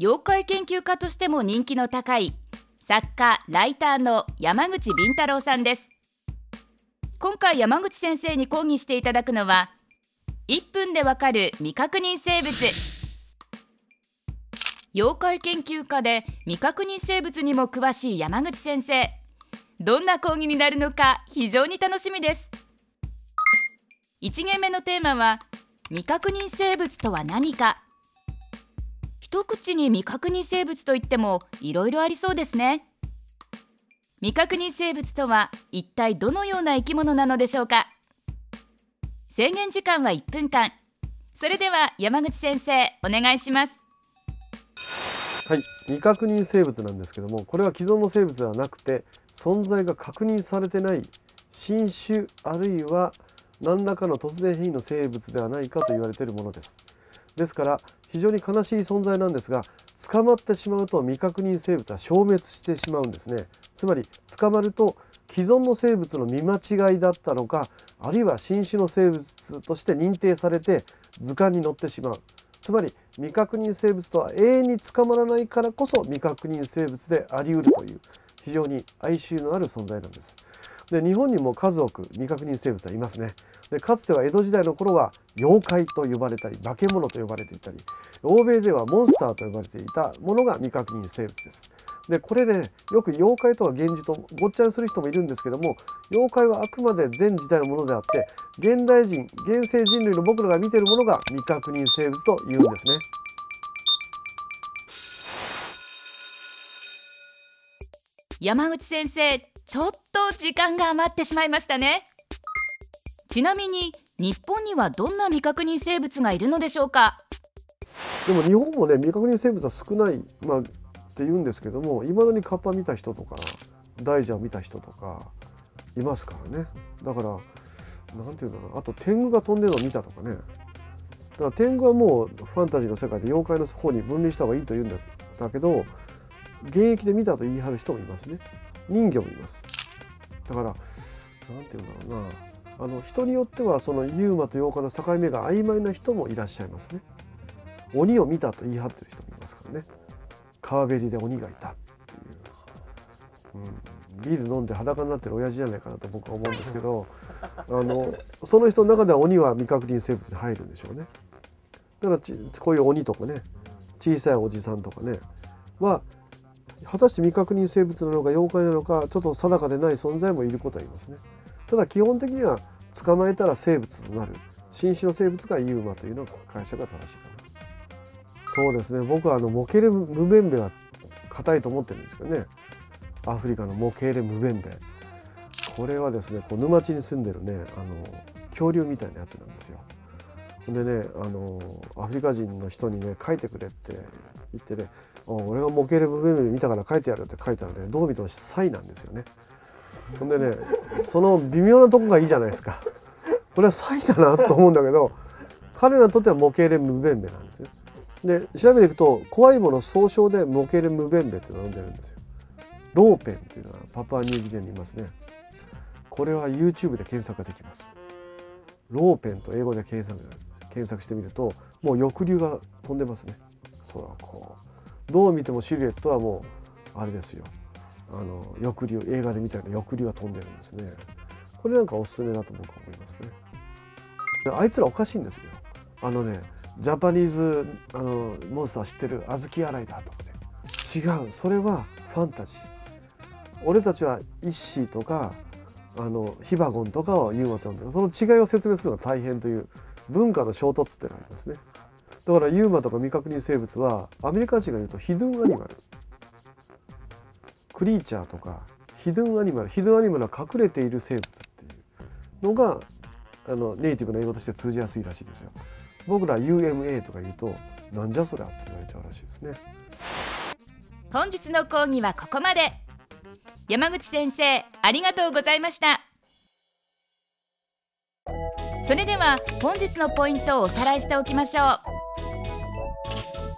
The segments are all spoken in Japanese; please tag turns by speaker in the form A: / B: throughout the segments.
A: 妖怪研究家としても人気の高い作家ライターの山口敏太郎さんです。今回山口先生に講義していただくのは1分でわかる未確認生物。妖怪研究家で未確認生物にも詳しい山口先生。どんな講義になるのか非常に楽しみです。1限目のテーマは未確認生物とは何か。一口に未確認生物といってもいろいろありそうですね。未確認生物とは一体どのような生き物なのでしょうか。制限時間は1分間。それでは山口先生お願いします。
B: はい。未確認生物なんですけどもこれは既存の生物ではなくて存在が確認されてない新種あるいは何らかの突然変異の生物ではないかと言われているものです。ですから非常に悲しい存在なんですが捕まってしまうと未確認生物は消滅してしまうんですね。つまり捕まると既存の生物の見間違いだったのかあるいは新種の生物として認定されて図鑑に載ってしまう。つまり未確認生物とは永遠に捕まらないからこそ未確認生物でありうるという。非常に哀愁のある存在なんです。で日本にも数多く未確認生物はいますね。でかつては江戸時代の頃は妖怪と呼ばれたり化け物と呼ばれていたり欧米ではモンスターと呼ばれていたものが未確認生物です。でこれで、ね、よく妖怪とは源氏とごっちゃにする人もいるんですけども妖怪はあくまで全時代のものであって現代人現世人類の僕らが見ているものが未確認生物というんですね。
A: 山口先生ちょっと時間が余ってしまいましたね。ちなみに日本にはどんな未確認生物がいるのでしょうか？
B: でも日本もね未確認生物は少ないまあって言うんですけどもいまだにカッパ見た人とか大蛇を見た人とかいますからね。だからなんていうのかな。あと天狗が飛んでるのを見たとかね。だから天狗はもうファンタジーの世界で妖怪の方に分離した方がいいと言うんだけど現役で見たと言い張る人もいますね。人魚もいます。だからなんていうんだろうな。あの人によってはそのユーマと妖怪の境目が曖昧な人もいらっしゃいますね。鬼を見たと言い張ってる人もいますからね。川べりで鬼がいたっていう、うん、ビール飲んで裸になってる親父じゃないかなと僕は思うんですけどあのその人の中では鬼は未確認生物に入るんでしょうね。だからこういう鬼とかね小さいおじさんとかねは果たして未確認生物なのか妖怪なのかちょっと定かでない存在もいることはいますね。ただ基本的には捕まえたら生物となる新種の生物がユーマというのが解釈が正しいかな。そうですね僕はあのモケレムベンベは硬いと思ってるんですけどねアフリカのモケレムベンベこれはですねこう沼地に住んでるねあの恐竜みたいなやつなんですよ。でねあのアフリカ人の人にね書いてくれって言ってね俺が模型レブフェム見たから書いてやるって書いたらねどう見てもサイなんですよね。ほんでねその微妙なとこがいいじゃないですか。これはサイだなと思うんだけど彼らにとっては模型レムベンベなんですよ。で調べていくと怖いもの総称で模型レムベンベって呼んでるんですよ。ローペンっていうのはパプアニューギニアにいますね。これは YouTube で検索ができます。ローペンと英語で検索ができます検索してみるともう翼竜が飛んでますね。空をこう。どう見てもシルエットはもうあれですよ。あの翼竜映画で見たような翼竜が飛んでるんですね。これなんかおすすめだと僕は思いますね。あいつらおかしいんですよ。あのねジャパニーズあのモンスター知ってる？小豆洗いだとかね。違う。それはファンタジー。俺たちはイッシーとかあのヒバゴンとかをユーマと呼んでその違いを説明するのが大変という文化の衝突ってのがありますねだからユーマとか未確認生物はアメリカ人が言うとヒドゥンアニマルクリーチャーとかヒドゥンアニマルヒドゥンアニマルは隠れている生物っていうのがあのネイティブの英語として通じやすいらしいですよ。僕ら UMA とか言うとなんじゃそりゃって言われちゃうらしいですね。
A: 本日の講義はここまで山口先生ありがとうございましたそれでは本日のポイントをおさらいしておきましょう。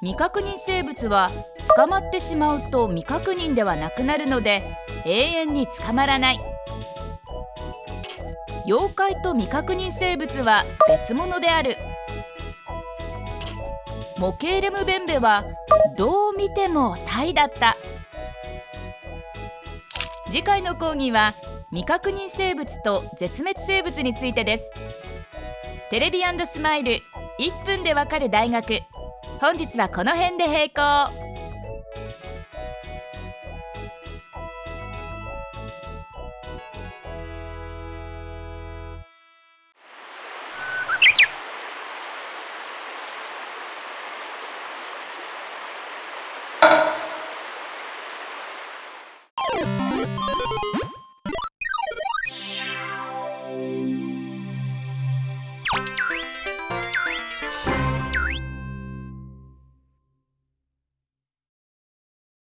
A: 未確認生物は捕まってしまうと未確認ではなくなるので永遠に捕まらない。妖怪と未確認生物は別物である。モケーレムベンベはどう見てもサイだった。次回の講義は未確認生物と絶滅生物についてです。テレビスマイル。1分でわかる大学。本日はこの辺で閉校。